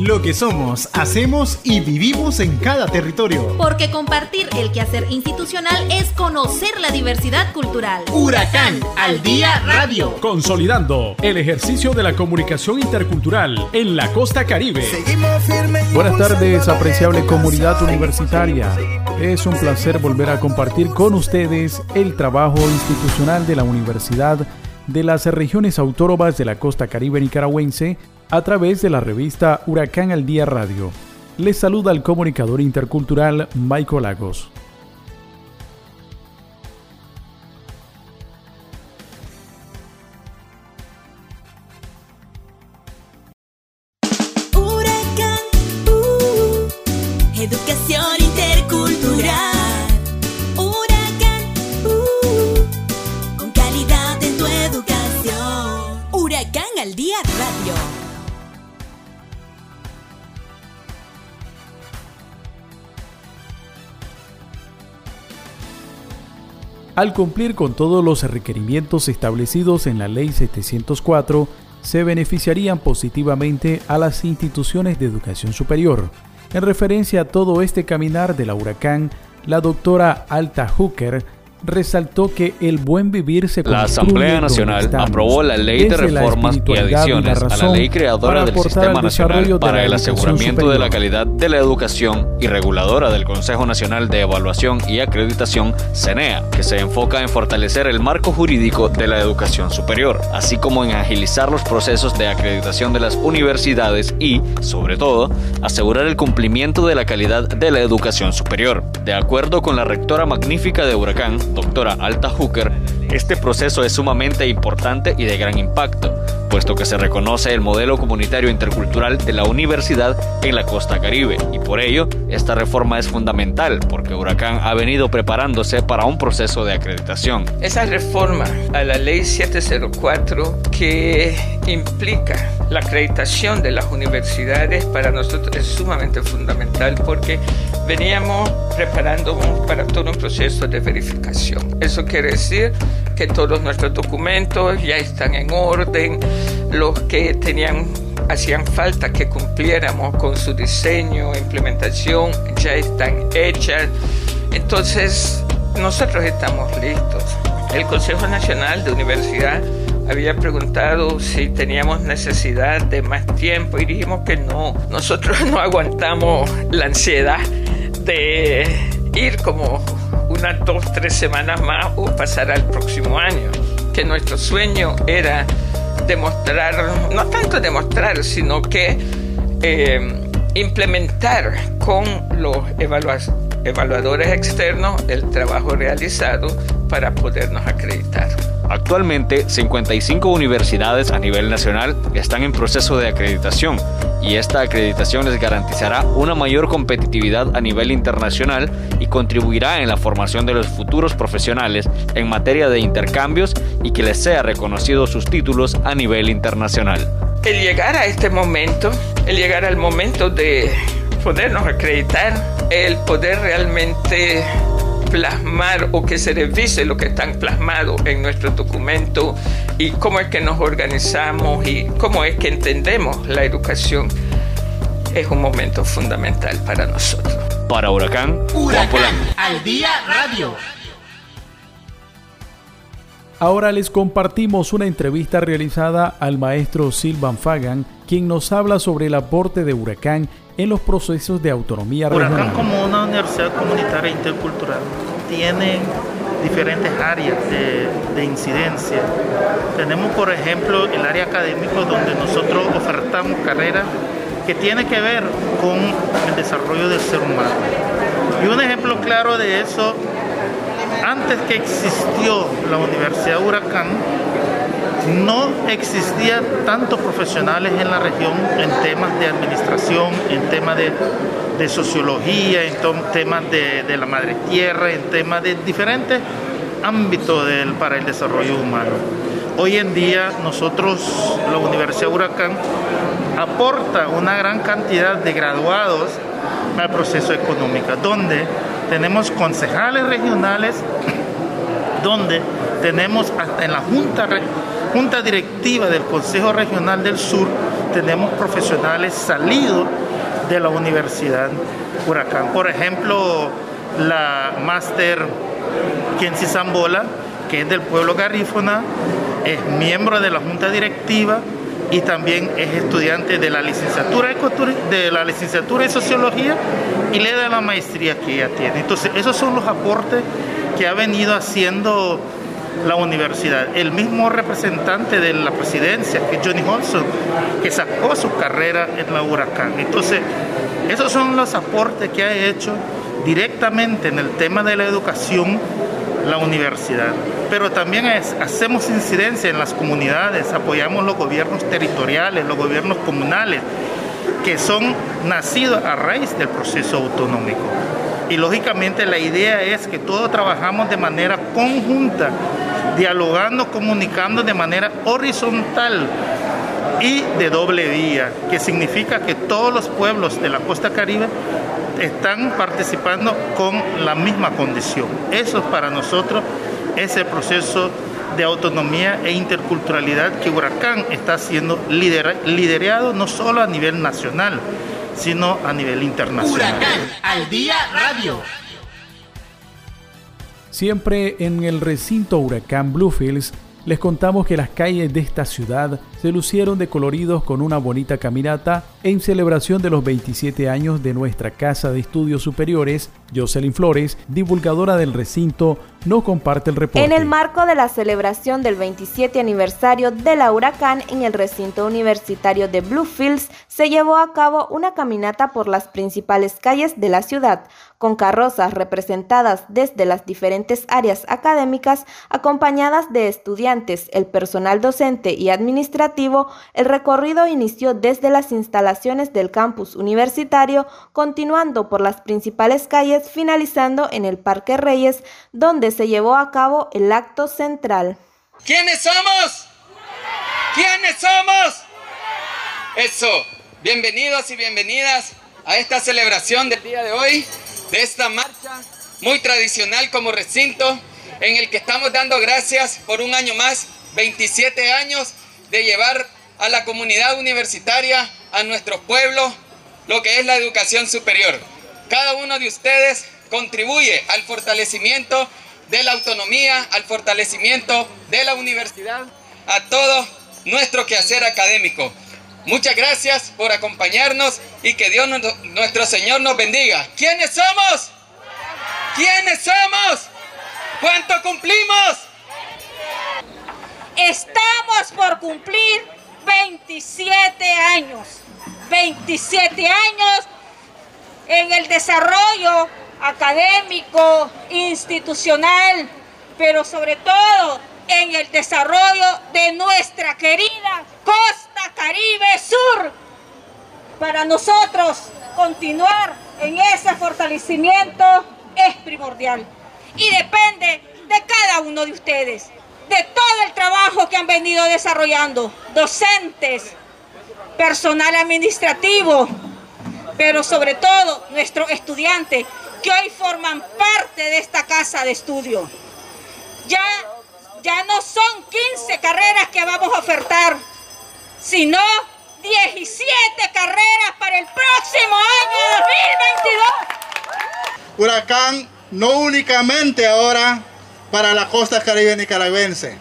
Lo que somos, hacemos y vivimos en cada territorio. Porque compartir el quehacer institucional es conocer la diversidad cultural. Huracán al día radio. Consolidando el ejercicio de la comunicación intercultural en la costa caribe. Buenas tardes, apreciable comunidad universitaria. Es un placer volver a compartir con ustedes el trabajo institucional de la Universidad de las regiones autónomas de la costa caribe nicaragüense a través de la revista Huracán al Día Radio. Les saluda el comunicador intercultural Michael Lagos. Al cumplir con todos los requerimientos establecidos en la Ley 704, se beneficiarían positivamente a las instituciones de educación superior. En referencia a todo este caminar de la huracán, la doctora Alta Hooker resaltó que el buen vivir se La Asamblea Nacional aprobó la Ley de Reformas y Adiciones a la Ley Creadora del Sistema Nacional para el Aseguramiento de la Calidad de la Educación y reguladora del Consejo Nacional de Evaluación y Acreditación, CENEA, que se enfoca en fortalecer el marco jurídico de la educación superior, así como en agilizar los procesos de acreditación de las universidades y, sobre todo, asegurar el cumplimiento de la calidad de la educación superior. De acuerdo con la rectora magnífica de Huracán, doctora Alta Hooker, este proceso es sumamente importante y de gran impacto, puesto que se reconoce el modelo comunitario intercultural de la universidad en la costa caribe, y por ello esta reforma es fundamental, porque Huracán ha venido preparándose para un proceso de acreditación. Esa reforma a la ley 704 que implica la acreditación de las universidades para nosotros es sumamente fundamental porque veníamos preparándonos para todo un proceso de verificación. Eso quiere decir que todos nuestros documentos ya están en orden, los que tenían hacían falta que cumpliéramos con su diseño, implementación, ya están hechas. Entonces, nosotros estamos listos. El Consejo Nacional de Universidad había preguntado si teníamos necesidad de más tiempo y dijimos que no. Nosotros no aguantamos la ansiedad de ir como unas dos, tres semanas más o pasar al próximo año. Que nuestro sueño era demostrar, no tanto demostrar, sino que eh, implementar con los evaluadores externos el trabajo realizado para podernos acreditar. Actualmente, 55 universidades a nivel nacional están en proceso de acreditación y esta acreditación les garantizará una mayor competitividad a nivel internacional y contribuirá en la formación de los futuros profesionales en materia de intercambios y que les sea reconocido sus títulos a nivel internacional. El llegar a este momento, el llegar al momento de podernos acreditar, el poder realmente plasmar o que se revise lo que están plasmado en nuestro documento y cómo es que nos organizamos y cómo es que entendemos la educación es un momento fundamental para nosotros. Para Huracán, Huracán al día radio. Ahora les compartimos una entrevista realizada al maestro Silvan Fagan, quien nos habla sobre el aporte de Huracán en los procesos de autonomía Huracán como una universidad comunitaria intercultural tiene diferentes áreas de, de, incidencia. Tenemos, por ejemplo, el área académico donde nosotros ofertamos carreras que tiene que ver con el desarrollo del ser humano. Y un ejemplo claro de eso, antes que existió la Universidad Huracán, no existía tantos profesionales en la región en temas de administración, en temas de, sociología, en temas de, la madre tierra, en temas de diferentes ámbitos para el desarrollo humano. Hoy en día nosotros, la Universidad Huracán, aporta una gran cantidad de graduados al proceso económico, donde tenemos concejales regionales, donde tenemos hasta en la Junta, junta Directiva del Consejo Regional del Sur, tenemos profesionales salidos de la Universidad Huracán. Por ejemplo, la máster Kensi Zambola, que es del pueblo garífona, es miembro de la junta directiva y también es estudiante de la licenciatura de la licenciatura en sociología y le da la maestría que ella tiene. Entonces, esos son los aportes que ha venido haciendo la universidad. El mismo representante de la presidencia, que es Johnny Holson, que sacó su carrera en la Huracán. Entonces, esos son los aportes que ha hecho directamente en el tema de la educación la universidad. Pero también hacemos incidencia en las comunidades, apoyamos los gobiernos territoriales, los gobiernos comunales, que son nacidos a raíz del proceso autonómico. Y lógicamente la idea es que todos trabajamos de manera conjunta, dialogando, comunicando de manera horizontal y de doble vía, que significa que todos los pueblos de la costa caribe están participando con la misma condición. Eso para nosotros es el proceso de autonomía e interculturalidad que Huracán está siendo liderado no solo a nivel nacional, sino a nivel internacional. Huracán al día radio. Siempre en el recinto Huracán Bluefields les contamos que las calles de esta ciudad se lucieron de coloridos con una bonita caminata en celebración de los 27 años de nuestra Casa de Estudios Superiores. Jocelyn Flores, divulgadora del recinto, no comparte el reporte. En el marco de la celebración del 27 aniversario de la Huracán en el recinto universitario de Bluefields, se llevó a cabo una caminata por las principales calles de la ciudad, con carrozas representadas desde las diferentes áreas académicas, acompañadas de estudiantes, el personal docente y administrativo, el recorrido inició desde las instalaciones del campus universitario, continuando por las principales calles, finalizando en el Parque Reyes, donde se llevó a cabo el acto central. ¿Quiénes somos? ¿Quiénes somos? Eso. Bienvenidos y bienvenidas a esta celebración del día de hoy, de esta marcha muy tradicional como recinto, en el que estamos dando gracias por un año más, 27 años de llevar a la comunidad universitaria, a nuestros pueblos, lo que es la educación superior. Cada uno de ustedes contribuye al fortalecimiento de la autonomía, al fortalecimiento de la universidad, a todo nuestro quehacer académico. Muchas gracias por acompañarnos y que Dios nuestro Señor nos bendiga. ¿Quiénes somos? ¿Quiénes somos? ¿Cuánto cumplimos? Estamos por cumplir 27 años. 27 años en el desarrollo académico, institucional, pero sobre todo en el desarrollo de nuestra querida costa caribe sur. Para nosotros continuar en ese fortalecimiento es primordial y depende de cada uno de ustedes, de todo el trabajo que han venido desarrollando, docentes, personal administrativo, pero sobre todo nuestros estudiantes que hoy forman parte de esta casa de estudio. Ya ya no son 15 carreras que vamos a ofertar, sino 17 carreras para el próximo año 2022. Huracán no únicamente ahora para la costa caribe nicaragüense,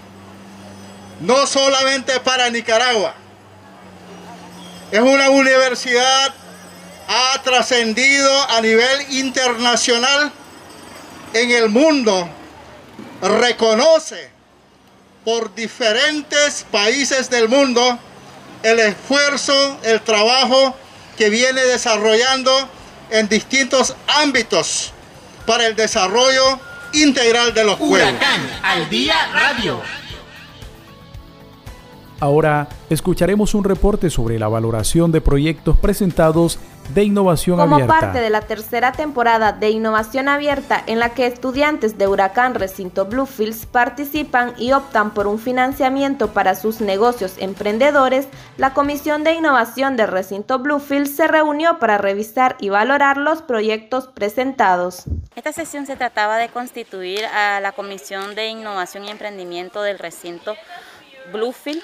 no solamente para Nicaragua, es una universidad ha trascendido a nivel internacional en el mundo, reconoce por diferentes países del mundo el esfuerzo, el trabajo que viene desarrollando en distintos ámbitos para el desarrollo integral de los pueblos. al día radio. Ahora escucharemos un reporte sobre la valoración de proyectos presentados de Innovación Abierta. Como parte de la tercera temporada de Innovación Abierta, en la que estudiantes de Huracán Recinto Bluefields participan y optan por un financiamiento para sus negocios emprendedores, la Comisión de Innovación del Recinto Bluefields se reunió para revisar y valorar los proyectos presentados. Esta sesión se trataba de constituir a la Comisión de Innovación y Emprendimiento del Recinto Bluefield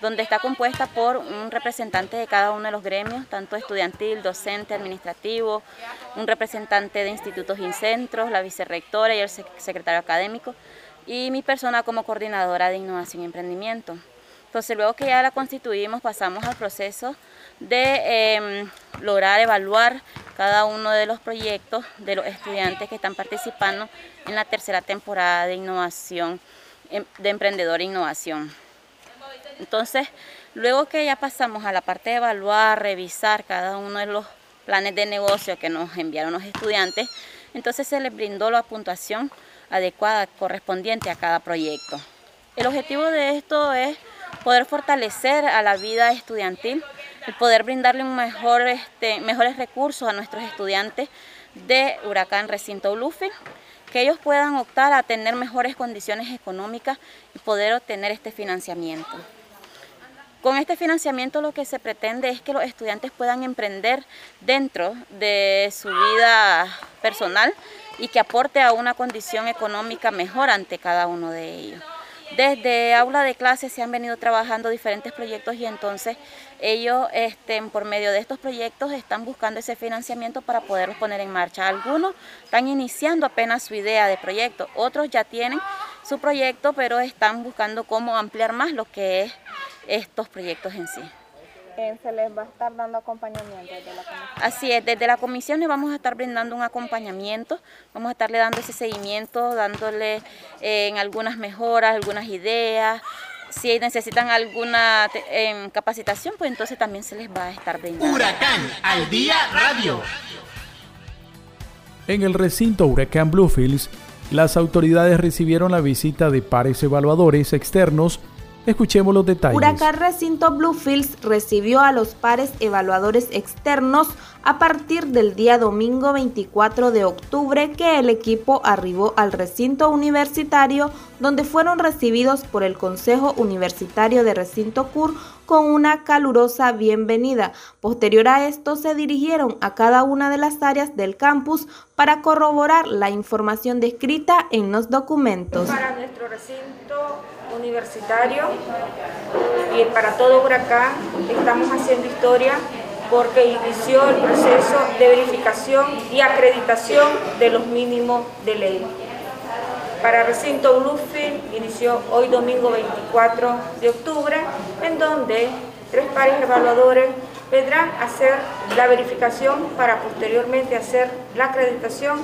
donde está compuesta por un representante de cada uno de los gremios, tanto estudiantil, docente, administrativo, un representante de institutos y centros, la vicerrectora y el secretario académico, y mi persona como coordinadora de innovación y emprendimiento. Entonces, luego que ya la constituimos, pasamos al proceso de em, lograr evaluar cada uno de los proyectos de los estudiantes que están participando en la tercera temporada de innovación, em, de emprendedor e innovación. Entonces, luego que ya pasamos a la parte de evaluar, revisar cada uno de los planes de negocio que nos enviaron los estudiantes, entonces se les brindó la puntuación adecuada correspondiente a cada proyecto. El objetivo de esto es poder fortalecer a la vida estudiantil, el poder brindarle mejor, este, mejores recursos a nuestros estudiantes de Huracán Recinto Bluefield, que ellos puedan optar a tener mejores condiciones económicas y poder obtener este financiamiento. Con este financiamiento lo que se pretende es que los estudiantes puedan emprender dentro de su vida personal y que aporte a una condición económica mejor ante cada uno de ellos. Desde aula de clase se han venido trabajando diferentes proyectos y entonces ellos este, por medio de estos proyectos están buscando ese financiamiento para poderlos poner en marcha. Algunos están iniciando apenas su idea de proyecto, otros ya tienen su proyecto pero están buscando cómo ampliar más lo que es estos proyectos en sí. Se les va a estar dando acompañamiento desde la comisión. Así es, desde la comisión les vamos a estar brindando un acompañamiento, vamos a estarle dando ese seguimiento, dándole eh, en algunas mejoras, algunas ideas, si necesitan alguna em, capacitación, pues entonces también se les va a estar brindando. Huracán al día radio. En el recinto Huracán Bluefields, las autoridades recibieron la visita de pares evaluadores externos Escuchemos los detalles. Huracán Recinto Bluefields recibió a los pares evaluadores externos a partir del día domingo 24 de octubre que el equipo arribó al recinto universitario donde fueron recibidos por el Consejo Universitario de Recinto CUR con una calurosa bienvenida. Posterior a esto se dirigieron a cada una de las áreas del campus para corroborar la información descrita en los documentos. Para nuestro recinto universitario y para todo Huracán estamos haciendo historia porque inició el proceso de verificación y acreditación de los mínimos de ley. Para recinto Bluefield inició hoy domingo 24 de octubre, en donde tres pares evaluadores vendrán a hacer la verificación para posteriormente hacer la acreditación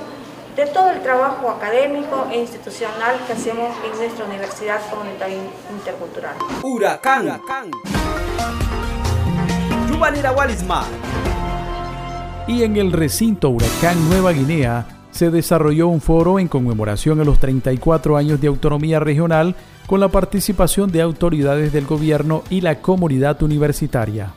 de todo el trabajo académico e institucional que hacemos en nuestra Universidad Comunitaria Intercultural. Huracán. Y en el recinto Huracán Nueva Guinea se desarrolló un foro en conmemoración a los 34 años de autonomía regional con la participación de autoridades del gobierno y la comunidad universitaria.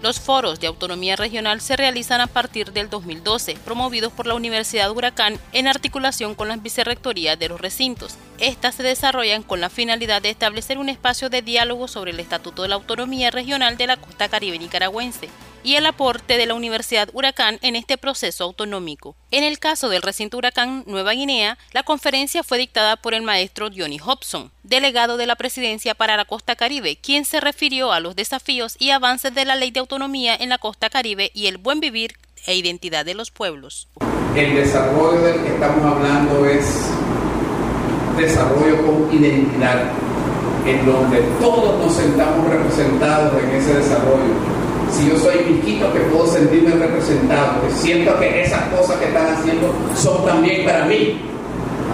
Los foros de autonomía regional se realizan a partir del 2012, promovidos por la Universidad Huracán en articulación con las vicerrectorías de los recintos. Estas se desarrollan con la finalidad de establecer un espacio de diálogo sobre el Estatuto de la Autonomía Regional de la Costa Caribe Nicaragüense y el aporte de la Universidad Huracán en este proceso autonómico. En el caso del recinto Huracán Nueva Guinea, la conferencia fue dictada por el maestro Johnny Hobson, delegado de la Presidencia para la Costa Caribe, quien se refirió a los desafíos y avances de la Ley de Autonomía en la Costa Caribe y el buen vivir e identidad de los pueblos. El desarrollo del que estamos hablando es desarrollo con identidad, en donde todos nos sentamos representados en ese desarrollo si yo soy Miquito, que puedo sentirme representado, que siento que esas cosas que están haciendo son también para mí,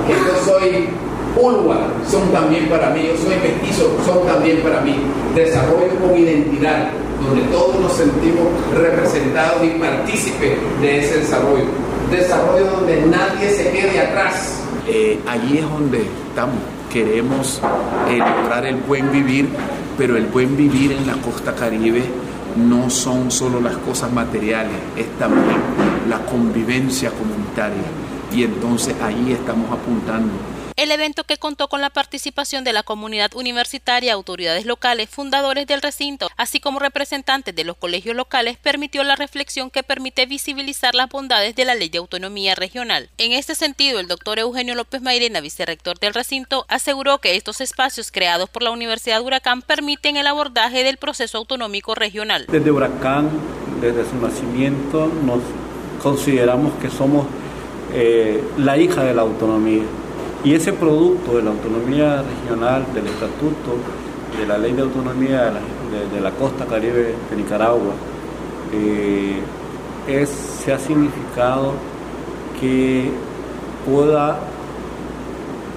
que yo soy Ulwa, son también para mí, yo soy mestizo, son también para mí. Desarrollo con identidad, donde todos nos sentimos representados y partícipes de ese desarrollo. Desarrollo donde nadie se quede atrás. Eh, allí es donde estamos. Queremos eh, lograr el buen vivir, pero el buen vivir en la costa caribe no son solo las cosas materiales, es también la convivencia comunitaria. Y entonces ahí estamos apuntando. El evento que contó con la participación de la comunidad universitaria, autoridades locales, fundadores del recinto, así como representantes de los colegios locales, permitió la reflexión que permite visibilizar las bondades de la ley de autonomía regional. En este sentido, el doctor Eugenio López Mairena, vicerrector del recinto, aseguró que estos espacios creados por la Universidad Huracán permiten el abordaje del proceso autonómico regional. Desde Huracán, desde su nacimiento, nos consideramos que somos eh, la hija de la autonomía. Y ese producto de la autonomía regional, del estatuto, de la ley de autonomía de la, costa caribe de Nicaragua, eh, es, se ha significado que pueda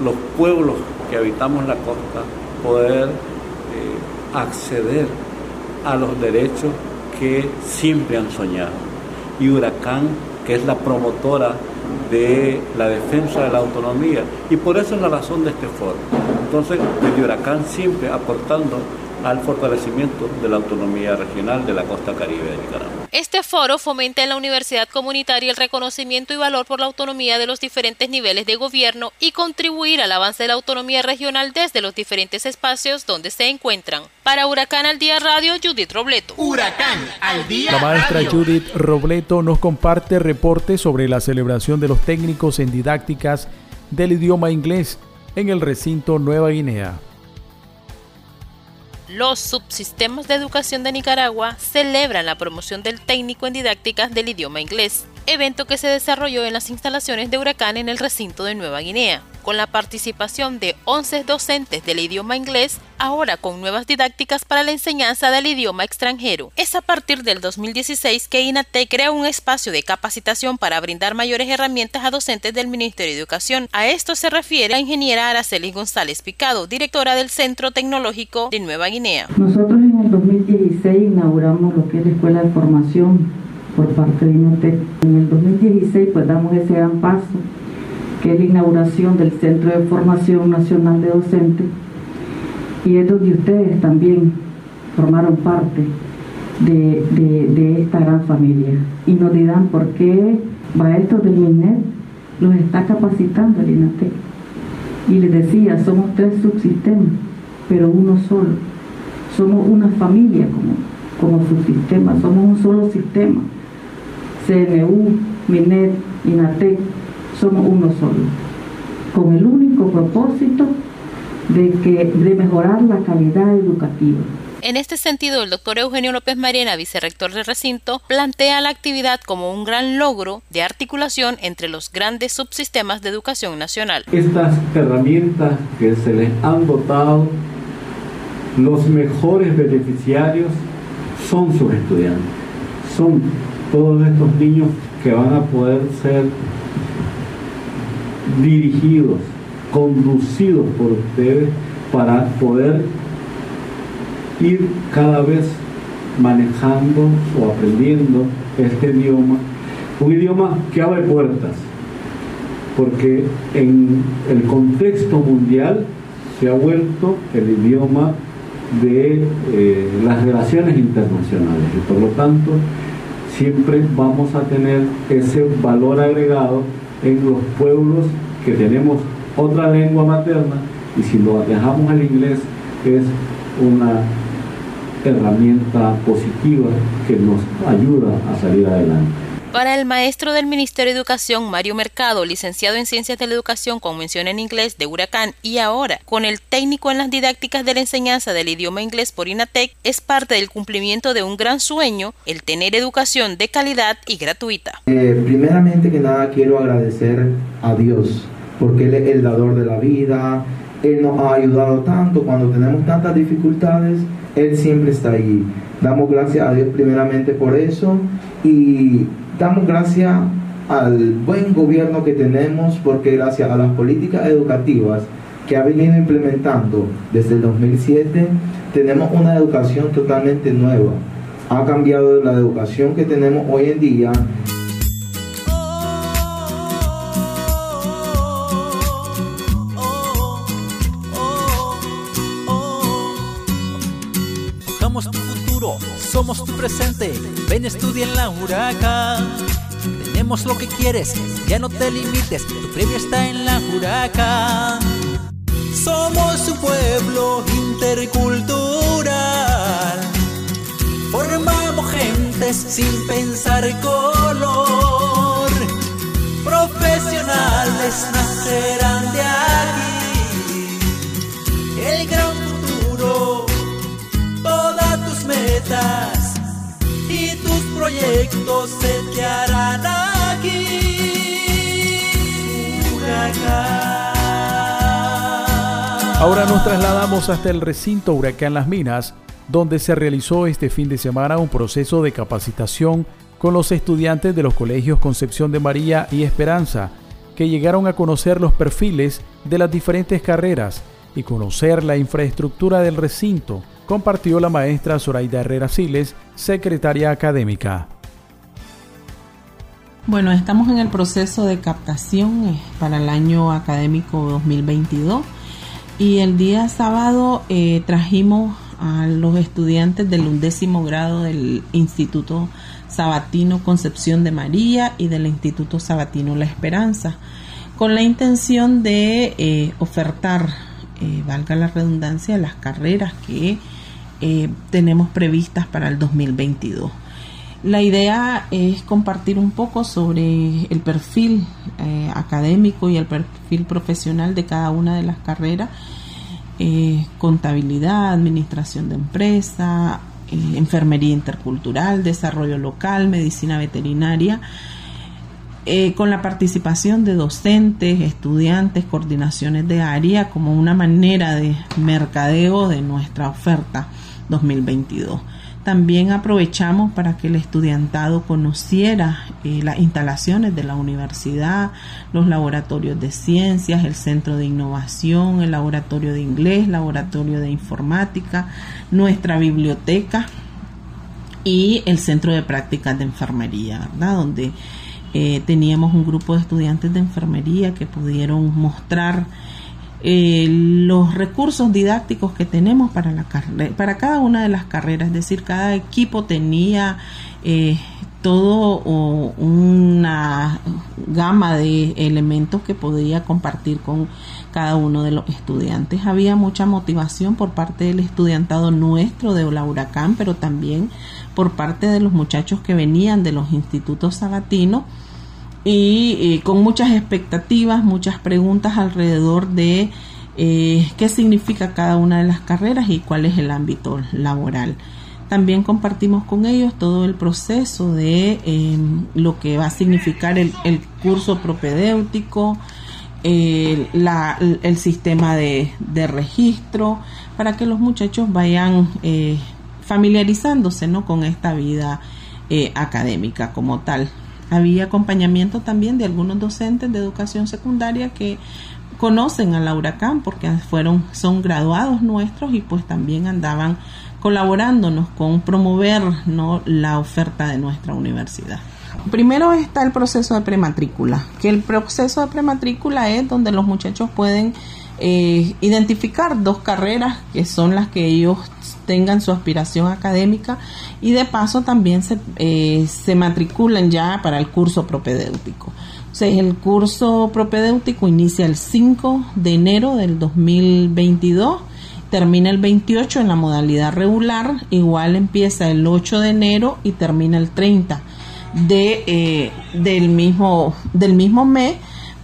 los pueblos que habitamos la costa poder eh, acceder a los derechos que siempre han soñado. Y Huracán, que es la promotora de la defensa de la autonomía, y por eso es la razón de este foro. Entonces, el Huracán siempre aportando al fortalecimiento de la autonomía regional de la costa caribe de Nicaragua. Este foro fomenta en la universidad comunitaria el reconocimiento y valor por la autonomía de los diferentes niveles de gobierno y contribuir al avance de la autonomía regional desde los diferentes espacios donde se encuentran. Para Huracán al Día Radio, Judith Robleto. Huracán al Día La maestra Judith Robleto nos comparte reportes sobre la celebración de los técnicos en didácticas del idioma inglés en el recinto Nueva Guinea. Los subsistemas de educación de Nicaragua celebran la promoción del técnico en didácticas del idioma inglés, evento que se desarrolló en las instalaciones de Huracán en el recinto de Nueva Guinea con la participación de 11 docentes del idioma inglés, ahora con nuevas didácticas para la enseñanza del idioma extranjero. Es a partir del 2016 que INATE crea un espacio de capacitación para brindar mayores herramientas a docentes del Ministerio de Educación. A esto se refiere la ingeniera Araceli González Picado, directora del Centro Tecnológico de Nueva Guinea. Nosotros en el 2016 inauguramos lo que es la Escuela de Formación por parte de INATE. En el 2016 pues damos ese gran paso que es la inauguración del Centro de Formación Nacional de Docentes, y es donde ustedes también formaron parte de, esta gran familia. Y nos dirán por qué maestros del MINET los está capacitando el INATEC. Y les decía, somos tres subsistemas, pero uno solo. Somos una familia como, como subsistema, somos un solo sistema. CNU, MINET, INATEC, somos uno solo, con el único propósito de, que, de mejorar la calidad educativa. En este sentido, el doctor Eugenio López Mariana, vicerrector del recinto, plantea la actividad como un gran logro de articulación entre los grandes subsistemas de educación nacional. Estas herramientas que se les han dotado, los mejores beneficiarios son sus estudiantes, son todos estos niños que van a poder ser dirigidos, conducidos por ustedes para poder ir cada vez manejando o aprendiendo este idioma, un idioma que abre puertas, porque en el contexto mundial se ha vuelto el idioma de eh, las relaciones internacionales y por lo tanto siempre vamos a tener ese valor agregado en los pueblos que tenemos otra lengua materna y si lo dejamos al inglés es una herramienta positiva que nos ayuda a salir adelante. Para el maestro del Ministerio de Educación, Mario Mercado, licenciado en Ciencias de la Educación con mención en inglés de Huracán y ahora con el técnico en las didácticas de la enseñanza del idioma inglés por INATEC, es parte del cumplimiento de un gran sueño, el tener educación de calidad y gratuita. Eh, primeramente que nada quiero agradecer a Dios, porque Él es el dador de la vida, Él nos ha ayudado tanto cuando tenemos tantas dificultades, Él siempre está ahí. Damos gracias a Dios primeramente por eso y Damos gracias al buen gobierno que tenemos porque gracias a las políticas educativas que ha venido implementando desde el 2007, tenemos una educación totalmente nueva. Ha cambiado la educación que tenemos hoy en día. Somos tu presente. Ven, estudia en la huracán Tenemos lo que quieres, ya no te limites, tu premio está en la Huracán. Somos un pueblo intercultural. Formamos gentes sin pensar color. Profesionales nacerán y tus proyectos se te harán aquí. Ahora nos trasladamos hasta el recinto Huracán Las Minas, donde se realizó este fin de semana un proceso de capacitación con los estudiantes de los colegios Concepción de María y Esperanza, que llegaron a conocer los perfiles de las diferentes carreras y conocer la infraestructura del recinto, compartió la maestra Zoraida Herrera Siles, secretaria académica. Bueno, estamos en el proceso de captación para el año académico 2022 y el día sábado eh, trajimos a los estudiantes del undécimo grado del Instituto Sabatino Concepción de María y del Instituto Sabatino La Esperanza, con la intención de eh, ofertar, eh, valga la redundancia, las carreras que tenemos previstas para el 2022. La idea es compartir un poco sobre el perfil eh, académico y el perfil profesional de cada una de las carreras, eh, contabilidad, administración de empresa, eh, enfermería intercultural, desarrollo local, medicina veterinaria, con la participación de docentes, estudiantes, coordinaciones de área como una manera de mercadeo de nuestra oferta 2022. También aprovechamos para que el estudiantado conociera eh, las instalaciones de la universidad, los laboratorios de ciencias, el centro de innovación, el laboratorio de inglés, laboratorio de informática, nuestra biblioteca y el centro de prácticas de enfermería, ¿verdad? Donde eh, teníamos un grupo de estudiantes de enfermería que pudieron mostrar eh, los recursos didácticos que tenemos para, la para cada una de las carreras, es decir, cada equipo tenía eh, todo una gama de elementos que podía compartir con cada uno de los estudiantes. Había mucha motivación por parte del estudiantado nuestro de la Huracán, pero también por parte de los muchachos que venían de los institutos sabatinos y con muchas expectativas, muchas preguntas alrededor de eh, qué significa cada una de las carreras y cuál es el ámbito laboral. También compartimos con ellos todo el proceso de em, lo que va a significar el, curso propedéutico, el, sistema de, registro, para que los muchachos vayan eh, familiarizándose ¿no? con esta vida eh, académica como tal había acompañamiento también de algunos docentes de educación secundaria que conocen a la Huracán porque fueron, son graduados nuestros y pues también andaban colaborándonos con promover ¿no? la oferta de nuestra universidad. Primero está el proceso de prematrícula, que el proceso de prematrícula es donde los muchachos pueden eh, identificar dos carreras que son las que ellos tengan su aspiración académica y de paso también se, eh, se matriculan ya para el curso propedéutico. O sea, el curso propedéutico inicia el 5 de enero del 2022 termina el 28 en la modalidad regular, igual empieza el 8 de enero y termina el 30 de, eh, del, mismo, del mismo mes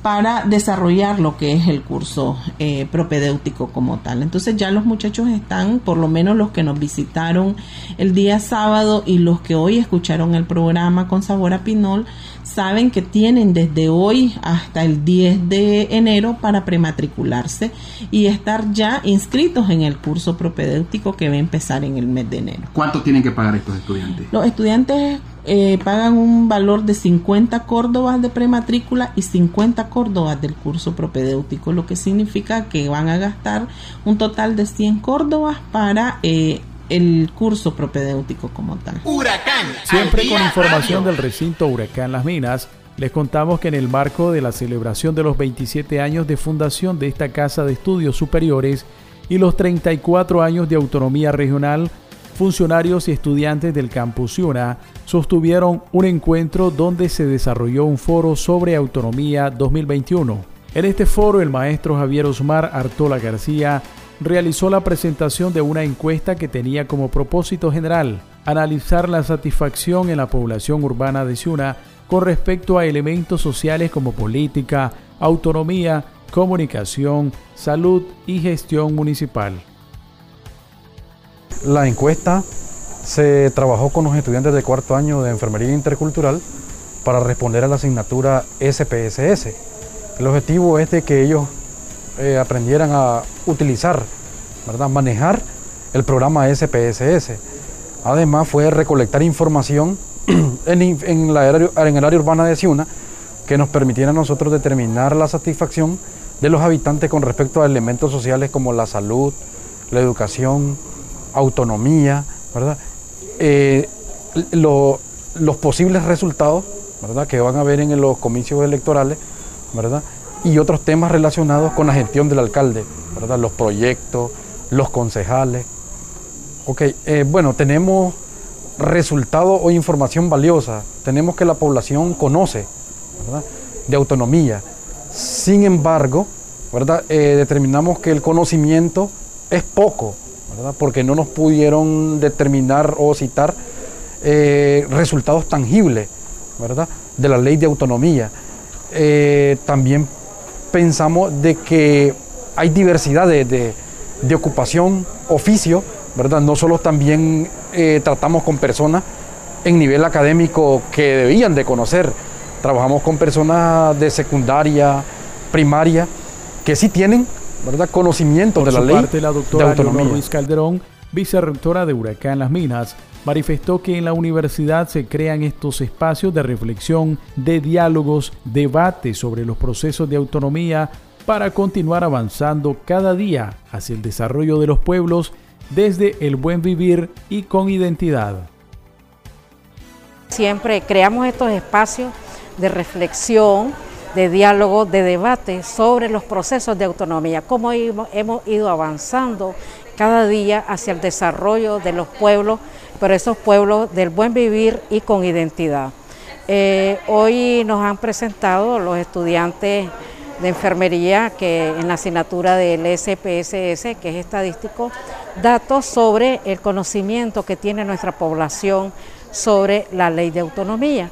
para desarrollar lo que es el curso eh, propedéutico como tal. Entonces ya los muchachos están, por lo menos los que nos visitaron el día sábado y los que hoy escucharon el programa con sabor a pinol, saben que tienen desde hoy hasta el 10 de enero para prematricularse y estar ya inscritos en el curso propedéutico que va a empezar en el mes de enero. ¿Cuánto tienen que pagar estos estudiantes? Los estudiantes eh, pagan un valor de 50 córdobas de prematrícula y 50 córdobas del curso propedéutico, lo que significa que van a gastar un total de 100 córdobas para eh, el curso propedéutico como tal. Huracán. Siempre con información del recinto Huracán Las Minas, les contamos que en el marco de la celebración de los 27 años de fundación de esta Casa de Estudios Superiores y los 34 años de autonomía regional, funcionarios y estudiantes del campus Yuna sostuvieron un encuentro donde se desarrolló un foro sobre autonomía 2021. En este foro el maestro Javier Osmar Artola García realizó la presentación de una encuesta que tenía como propósito general analizar la satisfacción en la población urbana de Ciuna con respecto a elementos sociales como política, autonomía, comunicación, salud y gestión municipal. La encuesta se trabajó con los estudiantes de cuarto año de Enfermería Intercultural para responder a la asignatura SPSS. El objetivo es de que ellos eh, aprendieran a utilizar, ¿verdad? manejar el programa SPSS. Además fue recolectar información en, el área urbana de Ciuna que nos permitiera a nosotros determinar la satisfacción de los habitantes con respecto a elementos sociales como la salud, la educación, autonomía, ¿verdad? Eh, los posibles resultados ¿verdad? que van a haber en los comicios electorales ¿verdad? y otros temas relacionados con la gestión del alcalde, ¿verdad? los proyectos, los concejales. Ok, eh, bueno, tenemos resultados o información valiosa, tenemos que la población conoce de autonomía. Sin embargo, ¿verdad? Eh, determinamos que el conocimiento es poco, porque no nos pudieron determinar o citar eh, resultados tangibles ¿verdad? de la ley de autonomía. Eh, también pensamos de que hay diversidad de, ocupación, oficio, ¿verdad? no solo también eh, tratamos con personas en nivel académico que debían de conocer, trabajamos con personas de secundaria, primaria, que sí tienen ¿verdad? conocimiento de la ley parte, la doctora de autonomía. Luis Calderón, vicerrectora de Huracán Las Minas, manifestó que en la universidad se crean estos espacios de reflexión, de diálogos, debates sobre los procesos de autonomía para continuar avanzando cada día hacia el desarrollo de los pueblos desde el buen vivir y con identidad. Siempre creamos estos espacios de reflexión, de diálogo, de debate sobre los procesos de autonomía, cómo hemos ido avanzando cada día hacia el desarrollo de los pueblos, pero esos pueblos del buen vivir y con identidad. Eh, hoy nos han presentado los estudiantes de enfermería que en la asignatura del SPSS, que es estadístico, datos sobre el conocimiento que tiene nuestra población sobre la ley de autonomía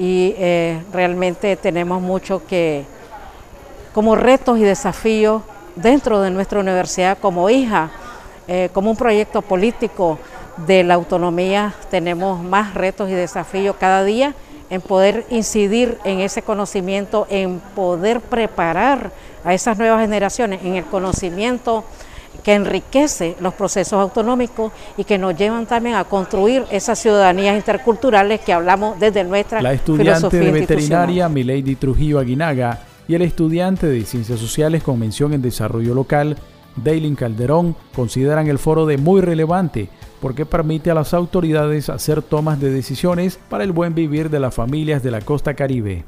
y eh, realmente tenemos mucho que, como retos y desafíos dentro de nuestra universidad, como hija, eh, como un proyecto político de la autonomía, tenemos más retos y desafíos cada día en poder incidir en ese conocimiento, en poder preparar a esas nuevas generaciones en el conocimiento que enriquece los procesos autonómicos y que nos llevan también a construir esas ciudadanías interculturales que hablamos desde nuestra La estudiante de veterinaria Milady Trujillo Aguinaga y el estudiante de Ciencias Sociales con mención en Desarrollo Local, Daylin Calderón, consideran el foro de muy relevante porque permite a las autoridades hacer tomas de decisiones para el buen vivir de las familias de la costa caribe.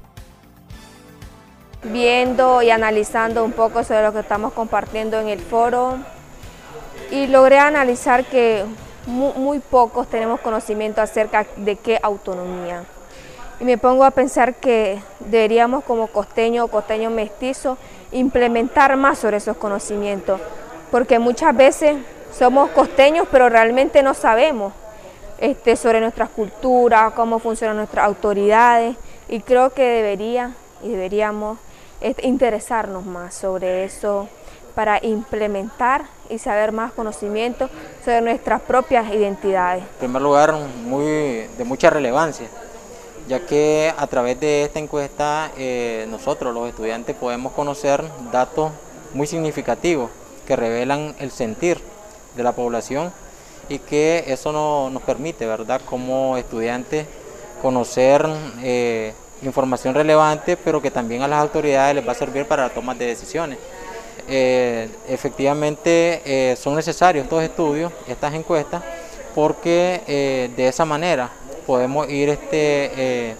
Viendo y analizando un poco sobre lo que estamos compartiendo en el foro, y logré analizar que muy, pocos tenemos conocimiento acerca de qué autonomía. Y me pongo a pensar que deberíamos como costeño o costeño mestizo implementar más sobre esos conocimientos, porque muchas veces somos costeños pero realmente no sabemos este, sobre nuestras culturas, cómo funcionan nuestras autoridades y creo que debería y deberíamos este, interesarnos más sobre eso para implementar y saber más conocimiento sobre nuestras propias identidades. En primer lugar, muy, de mucha relevancia, ya que a través de esta encuesta eh, nosotros los estudiantes podemos conocer datos muy significativos que revelan el sentir de la población y que eso nos permite, ¿verdad?, como estudiantes conocer eh, información relevante, pero que también a las autoridades les va a servir para la toma de decisiones. Eh, efectivamente eh, son necesarios estos estudios, estas encuestas, porque eh, de esa manera podemos ir este,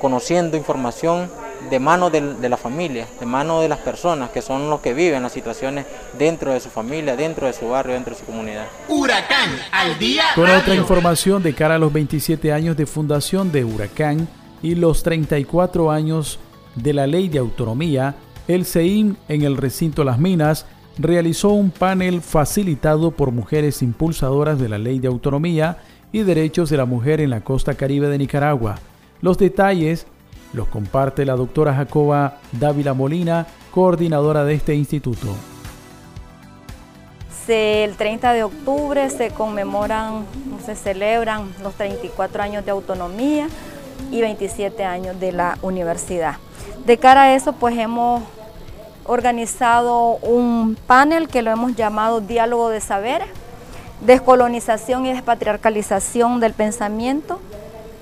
conociendo información de mano de, de, la familia, de mano de las personas que son los que viven las situaciones dentro de su familia, dentro de su barrio, dentro de su comunidad. Huracán al día. Con otra información de cara a los 27 años de fundación de Huracán y los 34 años de la ley de autonomía, el CEIM en el recinto Las Minas realizó un panel facilitado por mujeres impulsadoras de la ley de autonomía y derechos de la mujer en la costa caribe de Nicaragua. Los detalles los comparte la doctora Jacoba Dávila Molina, coordinadora de este instituto. El 30 de octubre se conmemoran, se celebran los 34 años de autonomía y 27 años de la universidad. De cara a eso, pues hemos organizado un panel que lo hemos llamado Diálogo de Saberes, Descolonización y Despatriarcalización del Pensamiento,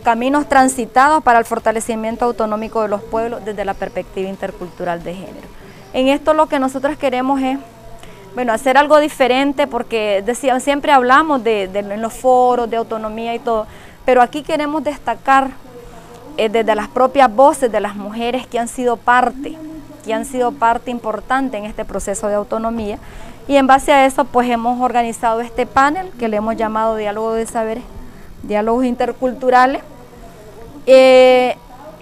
Caminos transitados para el fortalecimiento autonómico de los pueblos desde la perspectiva intercultural de género. En esto lo que nosotros queremos es bueno, hacer algo diferente porque siempre hablamos de, de, en los foros de autonomía y todo, pero aquí queremos destacar eh, desde las propias voces de las mujeres que han sido parte, que han sido parte importante en este proceso de autonomía. Y en base a eso, pues hemos organizado este panel que le hemos llamado Diálogo de Saberes, Diálogos Interculturales. Eh,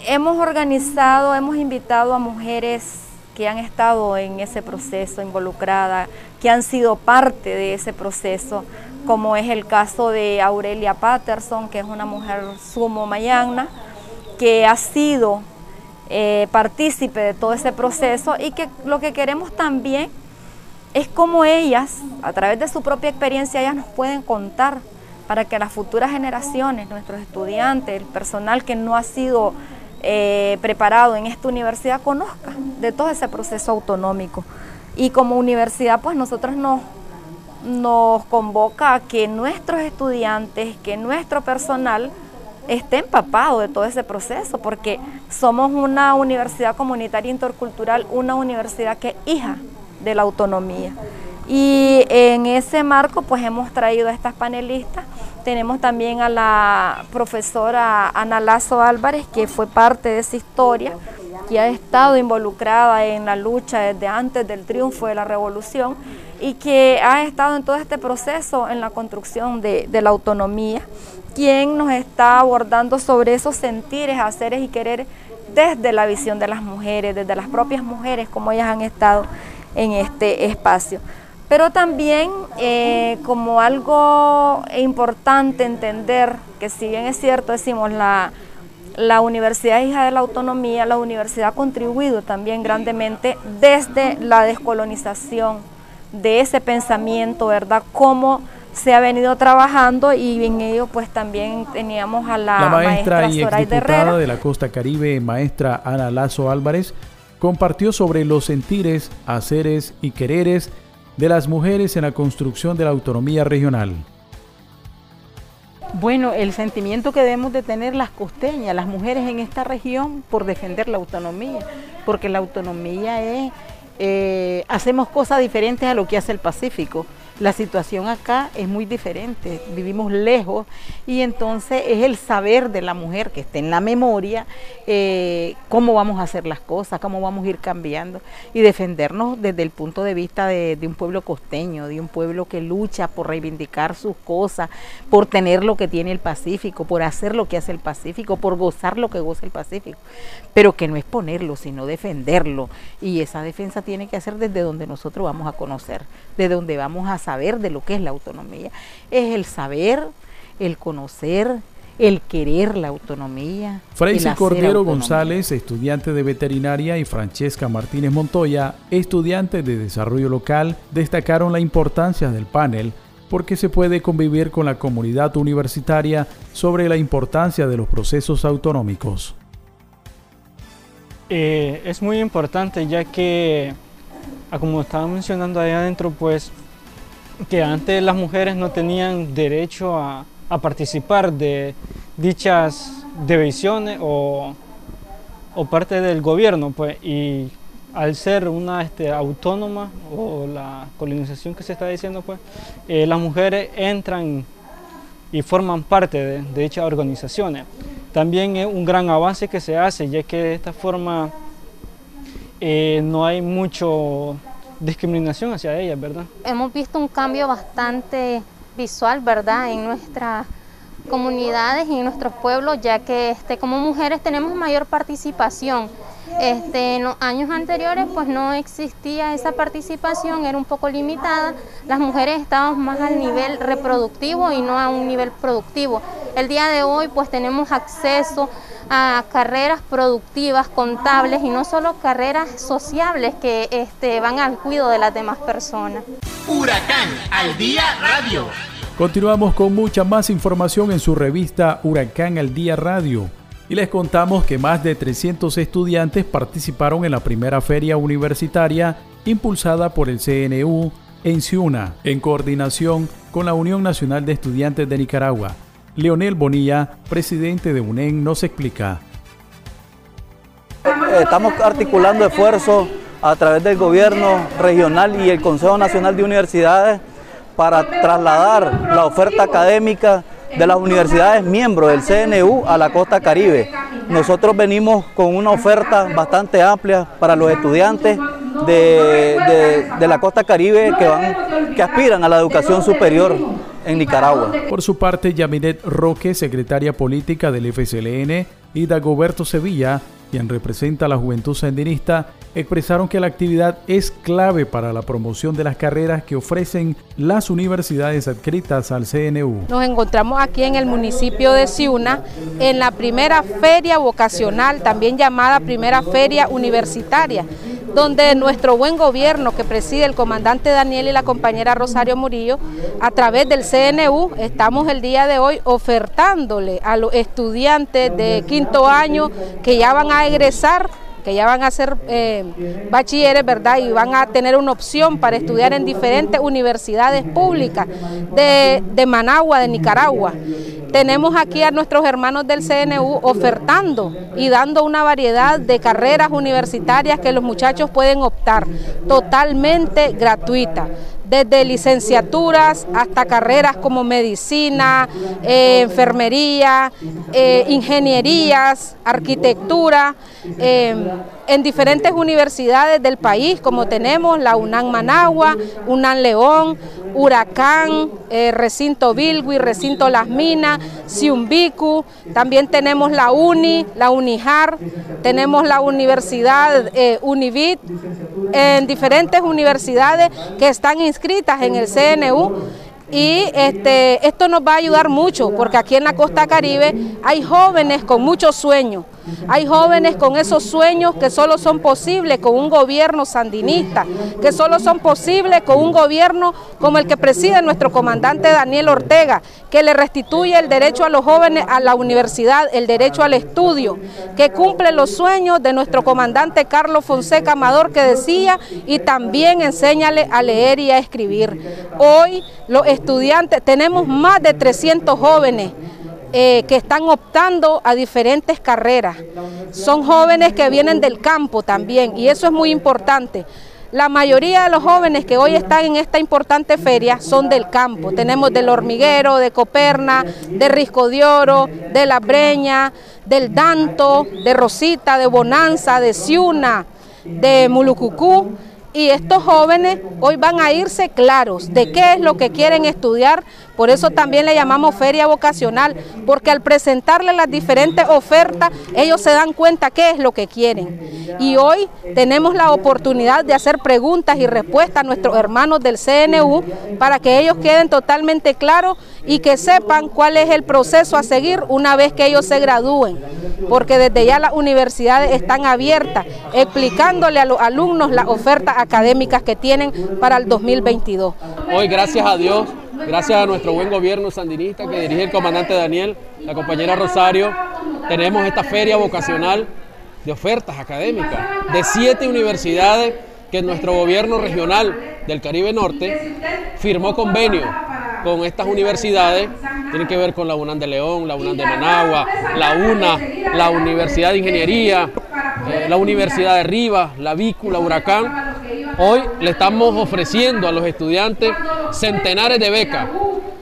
hemos organizado, hemos invitado a mujeres que han estado en ese proceso involucradas, que han sido parte de ese proceso, como es el caso de Aurelia Patterson, que es una mujer sumo mayagna, que ha sido eh, partícipe de todo ese proceso y que lo que queremos también es como ellas, a través de su propia experiencia, ellas nos pueden contar para que las futuras generaciones, nuestros estudiantes, el personal que no ha sido eh, preparado en esta universidad, conozca de todo ese proceso autonómico. Y como universidad, pues nosotros nos, nos convoca a que nuestros estudiantes, que nuestro personal, esté empapado de todo ese proceso, porque somos una universidad comunitaria intercultural, una universidad que es hija de la autonomía. Y en ese marco pues hemos traído a estas panelistas. Tenemos también a la profesora Ana Lazo Álvarez, que fue parte de esa historia, que ha estado involucrada en la lucha desde antes del triunfo de la revolución y que ha estado en todo este proceso en la construcción de, de la autonomía quien nos está abordando sobre esos sentires, haceres y quereres desde la visión de las mujeres, desde las propias mujeres, como ellas han estado en este espacio. Pero también eh, como algo importante entender que si bien es cierto, decimos, la, la universidad hija de la autonomía, la universidad ha contribuido también grandemente desde la descolonización de ese pensamiento, ¿verdad? Como se ha venido trabajando y en ello pues también teníamos a la, la maestra, maestra y exdiputada de la Costa Caribe, maestra Ana Lazo Álvarez, compartió sobre los sentires, haceres y quereres de las mujeres en la construcción de la autonomía regional. Bueno, el sentimiento que debemos de tener las costeñas, las mujeres en esta región por defender la autonomía, porque la autonomía es, eh, hacemos cosas diferentes a lo que hace el Pacífico. La situación acá es muy diferente, vivimos lejos y entonces es el saber de la mujer que esté en la memoria eh, cómo vamos a hacer las cosas, cómo vamos a ir cambiando y defendernos desde el punto de vista de, un pueblo costeño, de un pueblo que lucha por reivindicar sus cosas, por tener lo que tiene el Pacífico, por hacer lo que hace el Pacífico, por gozar lo que goza el Pacífico, pero que no es ponerlo, sino defenderlo. Y esa defensa tiene que hacer desde donde nosotros vamos a conocer, desde donde vamos a saber de lo que es la autonomía. Es el saber, el conocer, el querer la autonomía. Fraisi Cordero autonomía. González, estudiante de veterinaria, y Francesca Martínez Montoya, estudiante de desarrollo local, destacaron la importancia del panel porque se puede convivir con la comunidad universitaria sobre la importancia de los procesos autonómicos. Eh, es muy importante ya que, como estaba mencionando ahí adentro, pues que antes las mujeres no tenían derecho a, participar de dichas divisiones o, o, parte del gobierno, pues, y al ser una este, autónoma o la colonización que se está diciendo, pues, eh, las mujeres entran y forman parte de, de dichas organizaciones. También es un gran avance que se hace, ya que de esta forma eh, no hay mucho discriminación hacia ellas, ¿verdad? Hemos visto un cambio bastante visual, ¿verdad?, en nuestras comunidades y en nuestros pueblos, ya que este, como mujeres tenemos mayor participación. Este, en los años anteriores pues no existía esa participación, era un poco limitada. Las mujeres estábamos más al nivel reproductivo y no a un nivel productivo. El día de hoy pues tenemos acceso a carreras productivas, contables y no solo carreras sociables que este, van al cuidado de las demás personas. Huracán al día radio. Continuamos con mucha más información en su revista Huracán al día radio. Y les contamos que más de 300 estudiantes participaron en la primera feria universitaria impulsada por el CNU en Ciuna, en coordinación con la Unión Nacional de Estudiantes de Nicaragua. Leonel Bonilla, presidente de UNEN, nos explica. Estamos articulando esfuerzos a través del gobierno regional y el Consejo Nacional de Universidades para trasladar la oferta académica de las universidades miembros del CNU a la costa caribe. Nosotros venimos con una oferta bastante amplia para los estudiantes de, la costa caribe que, van, que aspiran a la educación superior en Nicaragua. Por su parte, Yaminet Roque, secretaria política del FCLN, y Dagoberto Sevilla, quien representa a la juventud sandinista, expresaron que la actividad es clave para la promoción de las carreras que ofrecen las universidades adscritas al CNU. Nos encontramos aquí en el municipio de Ciuna en la primera feria vocacional, también llamada primera feria universitaria, donde nuestro buen gobierno que preside el comandante Daniel y la compañera Rosario Murillo, a través del CNU, estamos el día de hoy ofertándole a los estudiantes de quinto año que ya van a egresar que ya van a ser eh, bachilleres, ¿verdad? Y van a tener una opción para estudiar en diferentes universidades públicas de, de Managua, de Nicaragua. Tenemos aquí a nuestros hermanos del CNU ofertando y dando una variedad de carreras universitarias que los muchachos pueden optar totalmente gratuita desde licenciaturas hasta carreras como medicina, eh, enfermería, eh, ingenierías, arquitectura, eh, en diferentes universidades del país, como tenemos la UNAM Managua, UNAM León, Huracán, Recinto Bilgui, Recinto Las Minas, Ciumbicu, también tenemos la UNI, la UNIJAR, tenemos la Universidad Univit, en diferentes universidades que están inscritas en el CNU y este, esto nos va a ayudar mucho porque aquí en la costa caribe hay jóvenes con muchos sueños hay jóvenes con esos sueños que solo son posibles con un gobierno sandinista, que solo son posibles con un gobierno como el que preside nuestro comandante Daniel Ortega, que le restituye el derecho a los jóvenes a la universidad, el derecho al estudio, que cumple los sueños de nuestro comandante Carlos Fonseca Amador que decía y también enséñale a leer y a escribir. Hoy los estudiantes, tenemos más de 300 jóvenes eh, que están optando a diferentes carreras. Son jóvenes que vienen del campo también y eso es muy importante. La mayoría de los jóvenes que hoy están en esta importante feria son del campo. Tenemos del hormiguero, de Coperna, de Risco de Oro, de La Breña, del Danto, de Rosita, de Bonanza, de Ciuna, de Mulucucú y estos jóvenes hoy van a irse claros de qué es lo que quieren estudiar, por eso también le llamamos feria vocacional, porque al presentarle las diferentes ofertas, ellos se dan cuenta qué es lo que quieren. Y hoy tenemos la oportunidad de hacer preguntas y respuestas a nuestros hermanos del CNU para que ellos queden totalmente claros y que sepan cuál es el proceso a seguir una vez que ellos se gradúen, porque desde ya las universidades están abiertas explicándole a los alumnos las ofertas académicas que tienen para el 2022. Hoy, gracias a Dios, gracias a nuestro buen gobierno sandinista que dirige el comandante Daniel, la compañera Rosario, tenemos esta feria vocacional de ofertas académicas de siete universidades que nuestro gobierno regional del Caribe Norte firmó convenio con estas universidades, tienen que ver con la UNAM de León, la UNAM de Managua, la UNA, la Universidad de Ingeniería, eh, la Universidad de Rivas, la Vícula, Huracán. Hoy le estamos ofreciendo a los estudiantes centenares de becas,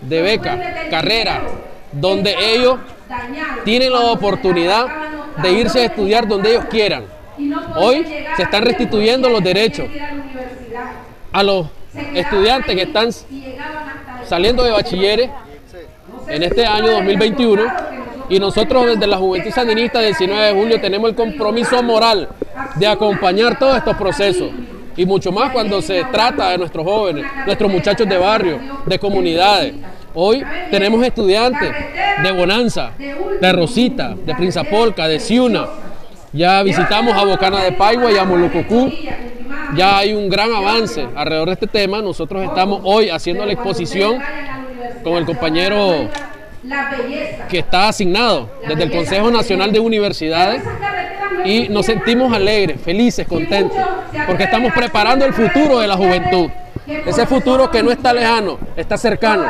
de becas, carreras, donde ellos tienen la oportunidad de irse a estudiar donde ellos quieran. Hoy se están restituyendo los derechos a los estudiantes que están saliendo de bachilleres en este año 2021 y nosotros desde la Juventud Sandinista del 19 de julio tenemos el compromiso moral de acompañar todos estos procesos y mucho más cuando se trata de nuestros jóvenes, nuestros muchachos de barrio, de comunidades. Hoy tenemos estudiantes de Bonanza, de Rosita, de Prinzapolca, de Ciuna. Ya visitamos a Bocana de Paigua y a Molucucú. Ya hay un gran avance alrededor de este tema. Nosotros estamos hoy haciendo la exposición con el compañero que está asignado desde el Consejo Nacional de Universidades y nos sentimos alegres, felices, contentos, porque estamos preparando el futuro de la juventud. Ese futuro que no está lejano, está cercano.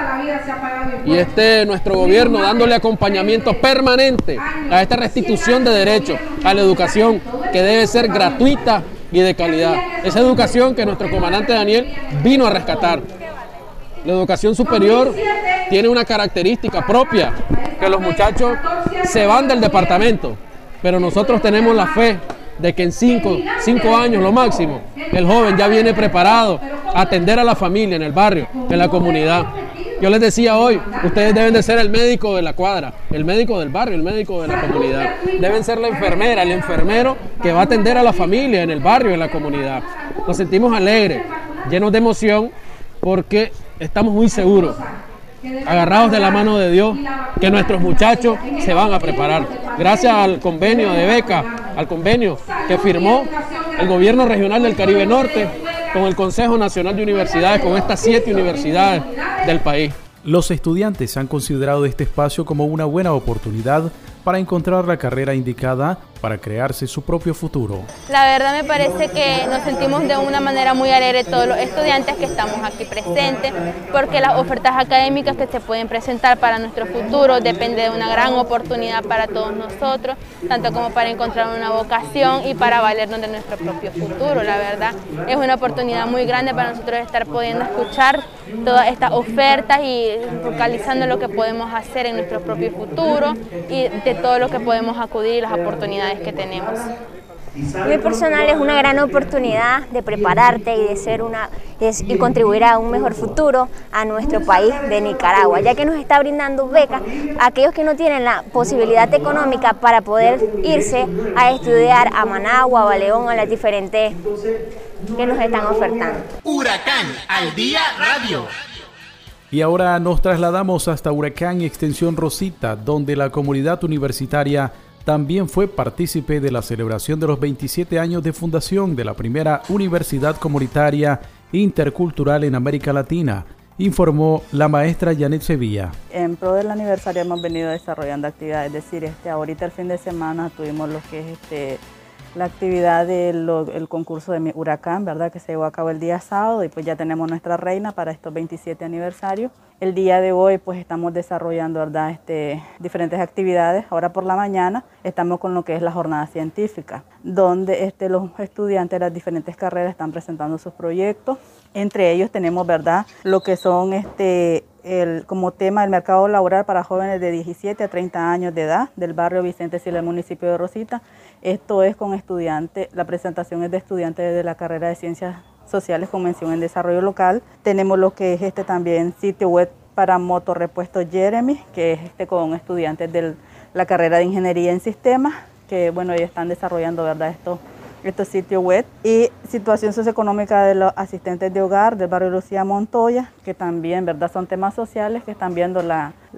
Y este nuestro gobierno dándole acompañamiento permanente a esta restitución de derechos a la educación que debe ser gratuita y de calidad. Esa educación que nuestro comandante Daniel vino a rescatar. La educación superior tiene una característica propia, que los muchachos se van del departamento, pero nosotros tenemos la fe de que en cinco, cinco años lo máximo, el joven ya viene preparado a atender a la familia en el barrio, en la comunidad. Yo les decía hoy, ustedes deben de ser el médico de la cuadra, el médico del barrio, el médico de la comunidad. Deben ser la enfermera, el enfermero que va a atender a la familia en el barrio, en la comunidad. Nos sentimos alegres, llenos de emoción, porque estamos muy seguros, agarrados de la mano de Dios, que nuestros muchachos se van a preparar. Gracias al convenio de beca, al convenio que firmó el gobierno regional del Caribe Norte con el Consejo Nacional de Universidades, con estas siete universidades del país. Los estudiantes han considerado este espacio como una buena oportunidad para encontrar la carrera indicada para crearse su propio futuro. La verdad me parece que nos sentimos de una manera muy alegre todos los estudiantes que estamos aquí presentes, porque las ofertas académicas que se pueden presentar para nuestro futuro depende de una gran oportunidad para todos nosotros, tanto como para encontrar una vocación y para valernos de nuestro propio futuro. La verdad es una oportunidad muy grande para nosotros estar pudiendo escuchar todas estas ofertas y focalizando lo que podemos hacer en nuestro propio futuro y todo lo que podemos acudir y las oportunidades que tenemos. Mi personal es una gran oportunidad de prepararte y de ser una y contribuir a un mejor futuro a nuestro país de Nicaragua, ya que nos está brindando becas a aquellos que no tienen la posibilidad económica para poder irse a estudiar a Managua o a León a las diferentes que nos están ofertando. Huracán al día radio. Y ahora nos trasladamos hasta Huracán Extensión Rosita, donde la comunidad universitaria también fue partícipe de la celebración de los 27 años de fundación de la primera universidad comunitaria intercultural en América Latina, informó la maestra Janet Sevilla. En pro del aniversario hemos venido desarrollando actividades, es decir, este, ahorita el fin de semana tuvimos lo que es este, la actividad del concurso de mi huracán, ¿verdad? Que se llevó a cabo el día sábado y pues ya tenemos nuestra reina para estos 27 aniversarios. El día de hoy pues estamos desarrollando, ¿verdad? Este, diferentes actividades. Ahora por la mañana estamos con lo que es la jornada científica, donde este, los estudiantes de las diferentes carreras están presentando sus proyectos. Entre ellos tenemos, ¿verdad? Lo que son este, el, como tema el mercado laboral para jóvenes de 17 a 30 años de edad del barrio Vicente Sila del municipio de Rosita. Esto es con estudiantes, la presentación es de estudiantes de la carrera de Ciencias Sociales con mención en desarrollo local. Tenemos lo que es este también sitio web para motorrepuesto Jeremy, que es este con estudiantes de la carrera de Ingeniería en Sistemas, que bueno, ellos están desarrollando, ¿verdad? Estos, estos sitios web. Y situación socioeconómica de los asistentes de hogar del barrio Lucía Montoya, que también, ¿verdad? Son temas sociales que están viendo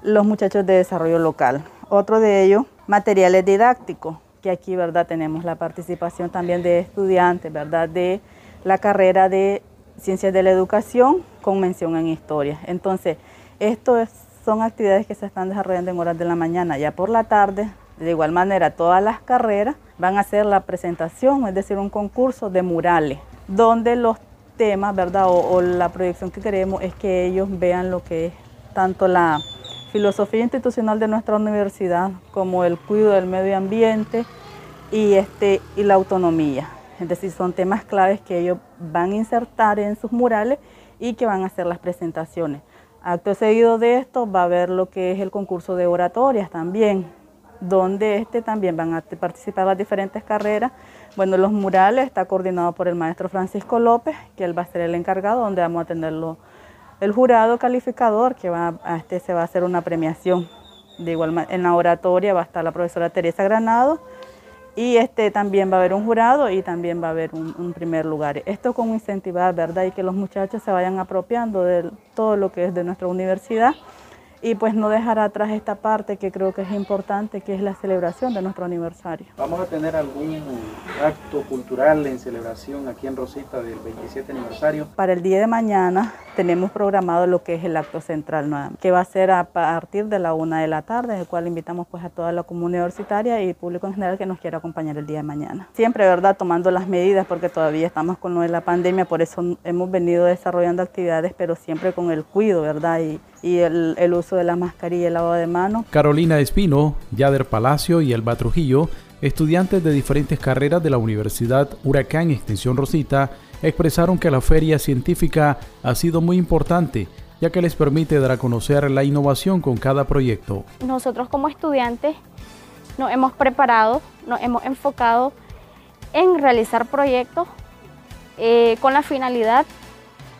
los muchachos de desarrollo local. Otro de ellos, materiales didácticos que aquí, ¿verdad? Tenemos la participación también de estudiantes, ¿verdad? De la carrera de Ciencias de la Educación con mención en Historia. Entonces, esto son actividades que se están desarrollando en horas de la mañana. Ya por la tarde, de igual manera, todas las carreras van a hacer la presentación, es decir, un concurso de murales, donde los temas, ¿verdad? O, o la proyección que queremos es que ellos vean lo que es tanto la filosofía institucional de nuestra universidad, como el cuidado del medio ambiente y, este, y la autonomía. Es decir, son temas claves que ellos van a insertar en sus murales y que van a hacer las presentaciones. Acto seguido de esto va a haber lo que es el concurso de oratorias también, donde este también van a participar las diferentes carreras. Bueno, los murales está coordinado por el maestro Francisco López, que él va a ser el encargado, donde vamos a tenerlo el jurado calificador, que va a, este se va a hacer una premiación. De igual en la oratoria va a estar la profesora Teresa Granado y este también va a haber un jurado y también va a haber un, un, primer lugar. Esto con incentivar, ¿verdad? Y que los muchachos se vayan apropiando de todo lo que es de nuestra universidad y pues no dejar atrás esta parte que creo que es importante, que es la celebración de nuestro aniversario. ¿Vamos a tener algún acto cultural en celebración aquí en Rosita del 27 aniversario? Para el día de mañana tenemos programado lo que es el acto central, que va a ser a partir de la una de la tarde, el cual invitamos pues a toda la comunidad universitaria y público en general que nos quiera acompañar el día de mañana. Siempre, ¿verdad?, tomando las medidas porque todavía estamos con lo de la pandemia, por eso hemos venido desarrollando actividades, pero siempre con el cuidado, ¿verdad? Y, y el, el, uso de la mascarilla y el lavado de manos. Carolina Espino, Yader Palacio y Elba Trujillo, estudiantes de diferentes carreras de la Universidad Huracán Extensión Rosita, expresaron que la feria científica ha sido muy importante, ya que les permite dar a conocer la innovación con cada proyecto. Nosotros como estudiantes nos hemos preparado, nos hemos enfocado en realizar proyectos eh, con la finalidad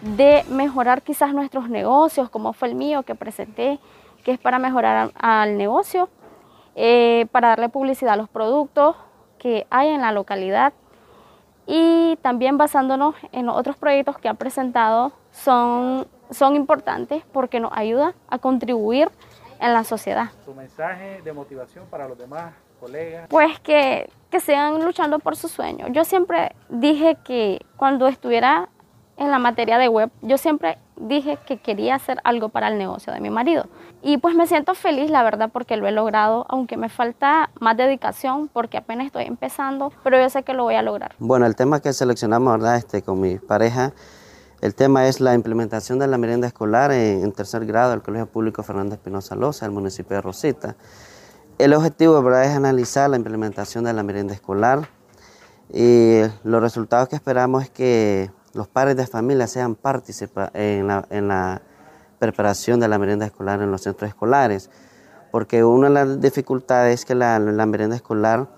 de mejorar quizás nuestros negocios, como fue el mío que presenté, que es para mejorar al negocio, eh, para darle publicidad a los productos que hay en la localidad y también basándonos en los otros proyectos que han presentado son, son importantes porque nos ayuda a contribuir en la sociedad. ¿Su mensaje de motivación para los demás colegas? Pues que, que sigan luchando por sus sueños. Yo siempre dije que cuando estuviera en la materia de web, yo siempre dije que quería hacer algo para el negocio de mi marido. Y pues me siento feliz, la verdad, porque lo he logrado, aunque me falta más dedicación, porque apenas estoy empezando, pero yo sé que lo voy a lograr. Bueno, el tema que seleccionamos, ¿verdad? Este, con mi pareja, el tema es la implementación de la merienda escolar en, tercer grado del Colegio Público Fernández Espinosa Loza, el municipio de Rosita. El objetivo, ¿verdad?, es analizar la implementación de la merienda escolar y los resultados que esperamos es que los padres de familia sean partícipes en la, preparación de la merienda escolar en los centros escolares, porque una de las dificultades es que la, merienda escolar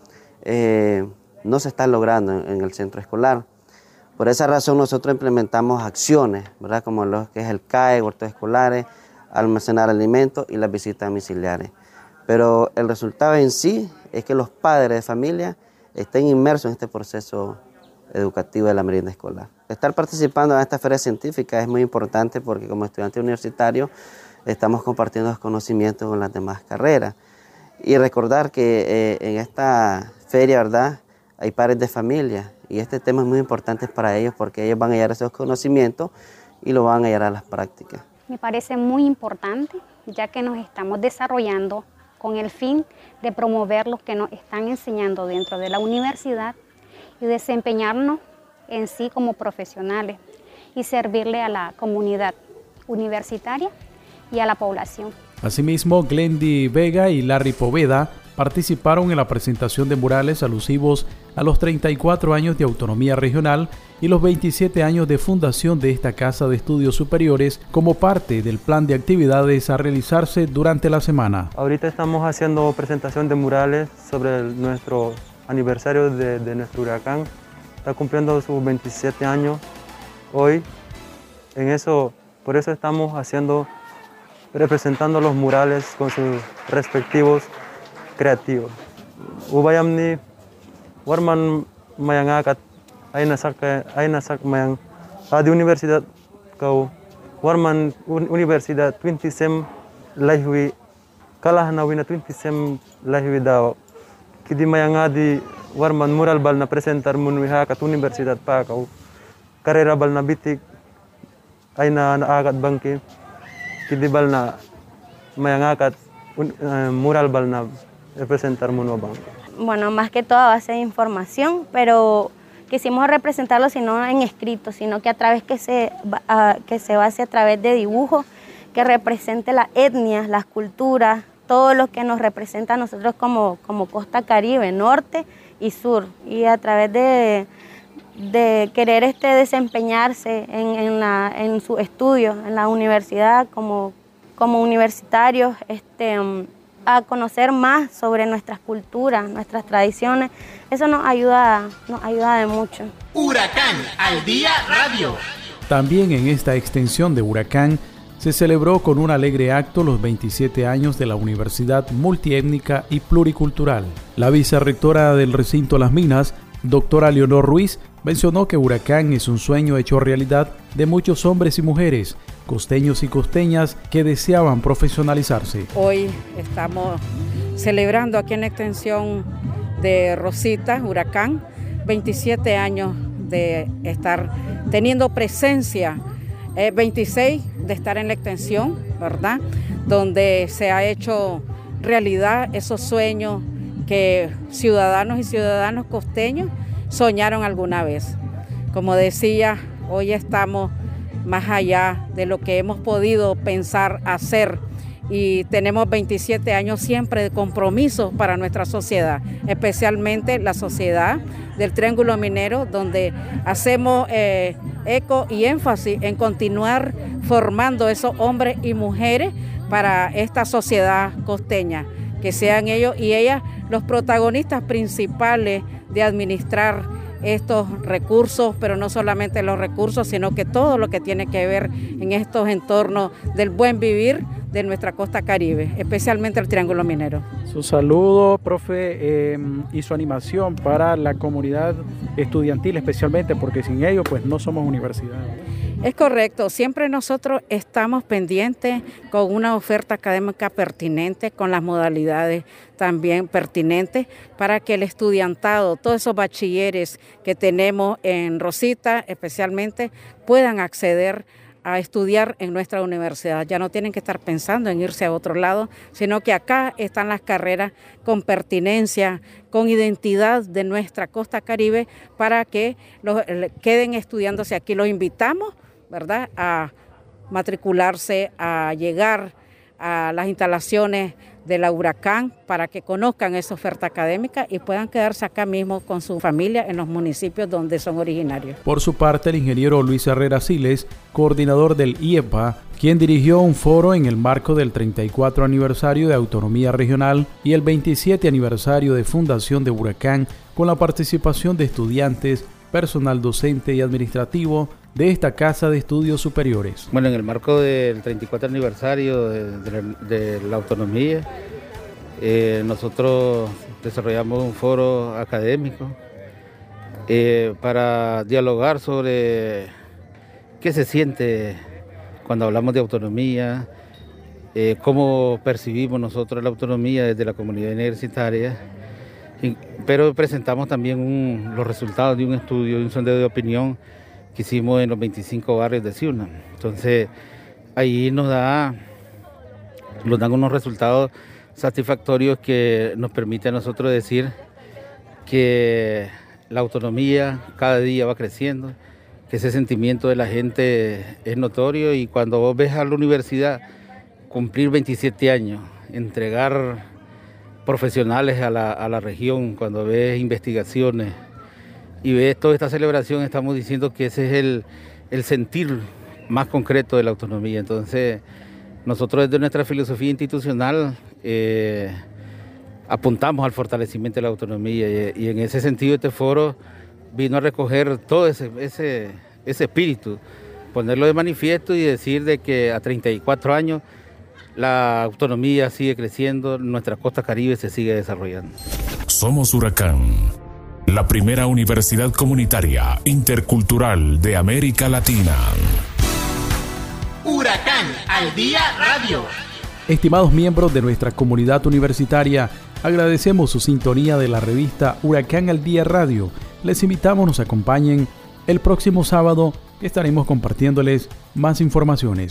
eh, no se está logrando en, el centro escolar. Por esa razón nosotros implementamos acciones, ¿verdad? como lo que es el CAE, huertos escolares, almacenar alimentos y las visitas domiciliares. Pero el resultado en sí es que los padres de familia estén inmersos en este proceso educativo de la merienda escolar. Estar participando en esta feria científica es muy importante porque como estudiante universitario estamos compartiendo los conocimientos con las demás carreras. Y recordar que eh, en esta feria, ¿verdad? Hay padres de familia y este tema es muy importante para ellos porque ellos van a llevar esos conocimientos y lo van a llevar a las prácticas. Me parece muy importante ya que nos estamos desarrollando con el fin de promover lo que nos están enseñando dentro de la universidad desempeñarnos en sí como profesionales y servirle a la comunidad universitaria y a la población. Asimismo, Glendy Vega y Larry Poveda participaron en la presentación de murales alusivos a los 34 años de autonomía regional y los 27 años de fundación de esta Casa de Estudios Superiores como parte del plan de actividades a realizarse durante la semana. Ahorita estamos haciendo presentación de murales sobre nuestro aniversario de, de nuestro huracán está cumpliendo sus 27 años hoy. En eso, por eso estamos haciendo, representando los murales con sus respectivos creativos. Ubayamni, warman mayangakat, aina sak aina sak mayang adi universidad kau warman universidad 20 sem lahwi kalah nawina 20 sem lahwi daw kidi mayangadi warman mural bal na presentar mun wiha kat universidad pa kau karera bal na bitik ay na naagat bangki kidi bal na mayangakat uh, mural bal na representar mun bangki. Bueno, más que todo a base de información, pero quisimos representarlo sino en escrito, sino que a través que se, uh, que se base a través de dibujos que represente la etnia, las culturas, todo lo que nos representa a nosotros como, como costa caribe, norte y sur. Y a través de, de querer este desempeñarse en, en, la, en su estudio, en la universidad, como, como universitarios, este, a conocer más sobre nuestras culturas, nuestras tradiciones. Eso nos ayuda, nos ayuda de mucho. Huracán al día radio. También en esta extensión de Huracán se celebró con un alegre acto los 27 años de la Universidad Multiétnica y Pluricultural. La vicerrectora del recinto Las Minas, doctora Leonor Ruiz, mencionó que Huracán es un sueño hecho realidad de muchos hombres y mujeres, costeños y costeñas que deseaban profesionalizarse. Hoy estamos celebrando aquí en la extensión de Rosita, Huracán, 27 años de estar teniendo presencia 26 de estar en la extensión, ¿verdad? Donde se ha hecho realidad esos sueños que ciudadanos y ciudadanos costeños soñaron alguna vez. Como decía, hoy estamos más allá de lo que hemos podido pensar hacer y tenemos 27 años siempre de compromiso para nuestra sociedad, especialmente la sociedad del Triángulo Minero, donde hacemos eh, eco y énfasis en continuar formando esos hombres y mujeres para esta sociedad costeña, que sean ellos y ellas los protagonistas principales de administrar estos recursos, pero no solamente los recursos, sino que todo lo que tiene que ver en estos entornos del buen vivir de nuestra costa caribe, especialmente el Triángulo Minero. Su saludo, profe, em, y su animación para la comunidad estudiantil especialmente, porque sin ellos pues no somos universidad. Es correcto, siempre nosotros estamos pendientes con una oferta académica pertinente, con las modalidades también pertinentes, para que el estudiantado, todos esos bachilleres que tenemos en Rosita especialmente, puedan acceder a estudiar en nuestra universidad. Ya no tienen que estar pensando en irse a otro lado, sino que acá están las carreras con pertinencia, con identidad de nuestra costa caribe para que los, queden estudiándose aquí. Los invitamos, ¿verdad?, a matricularse, a llegar a las instalaciones de la Huracán para que conozcan esa oferta académica y puedan quedarse acá mismo con su familia en los municipios donde son originarios. Por su parte, el ingeniero Luis Herrera Siles, coordinador del IEPA, quien dirigió un foro en el marco del 34 aniversario de Autonomía Regional y el 27 aniversario de Fundación de Huracán, con la participación de estudiantes, personal docente y administrativo de esta Casa de Estudios Superiores. Bueno, en el marco del 34 aniversario de, la, autonomía, eh, nosotros desarrollamos un foro académico eh, para dialogar sobre qué se siente cuando hablamos de autonomía, eh, cómo percibimos nosotros la autonomía desde la comunidad universitaria, pero presentamos también los resultados de un estudio, un sondeo de opinión que hicimos en los 25 barrios de Ciuna. Entonces, ahí nos da, nos dan unos resultados satisfactorios que nos permiten a nosotros decir que la autonomía cada día va creciendo, que ese sentimiento de la gente es notorio y cuando vos ves a la universidad cumplir 27 años, entregar profesionales a la, región, cuando ves investigaciones, y ves toda esta celebración, estamos diciendo que ese es el, sentir más concreto de la autonomía. Entonces, nosotros desde nuestra filosofía institucional eh, apuntamos al fortalecimiento de la autonomía y, en ese sentido este foro vino a recoger todo ese, ese, ese espíritu, ponerlo de manifiesto y decir de que a 34 años la autonomía sigue creciendo, nuestra costa caribe se sigue desarrollando. Somos Huracán la primera universidad comunitaria intercultural de América Latina. Huracán al día radio. Estimados miembros de nuestra comunidad universitaria, agradecemos su sintonía de la revista Huracán al día radio. Les invitamos nos acompañen el próximo sábado que estaremos compartiéndoles más informaciones.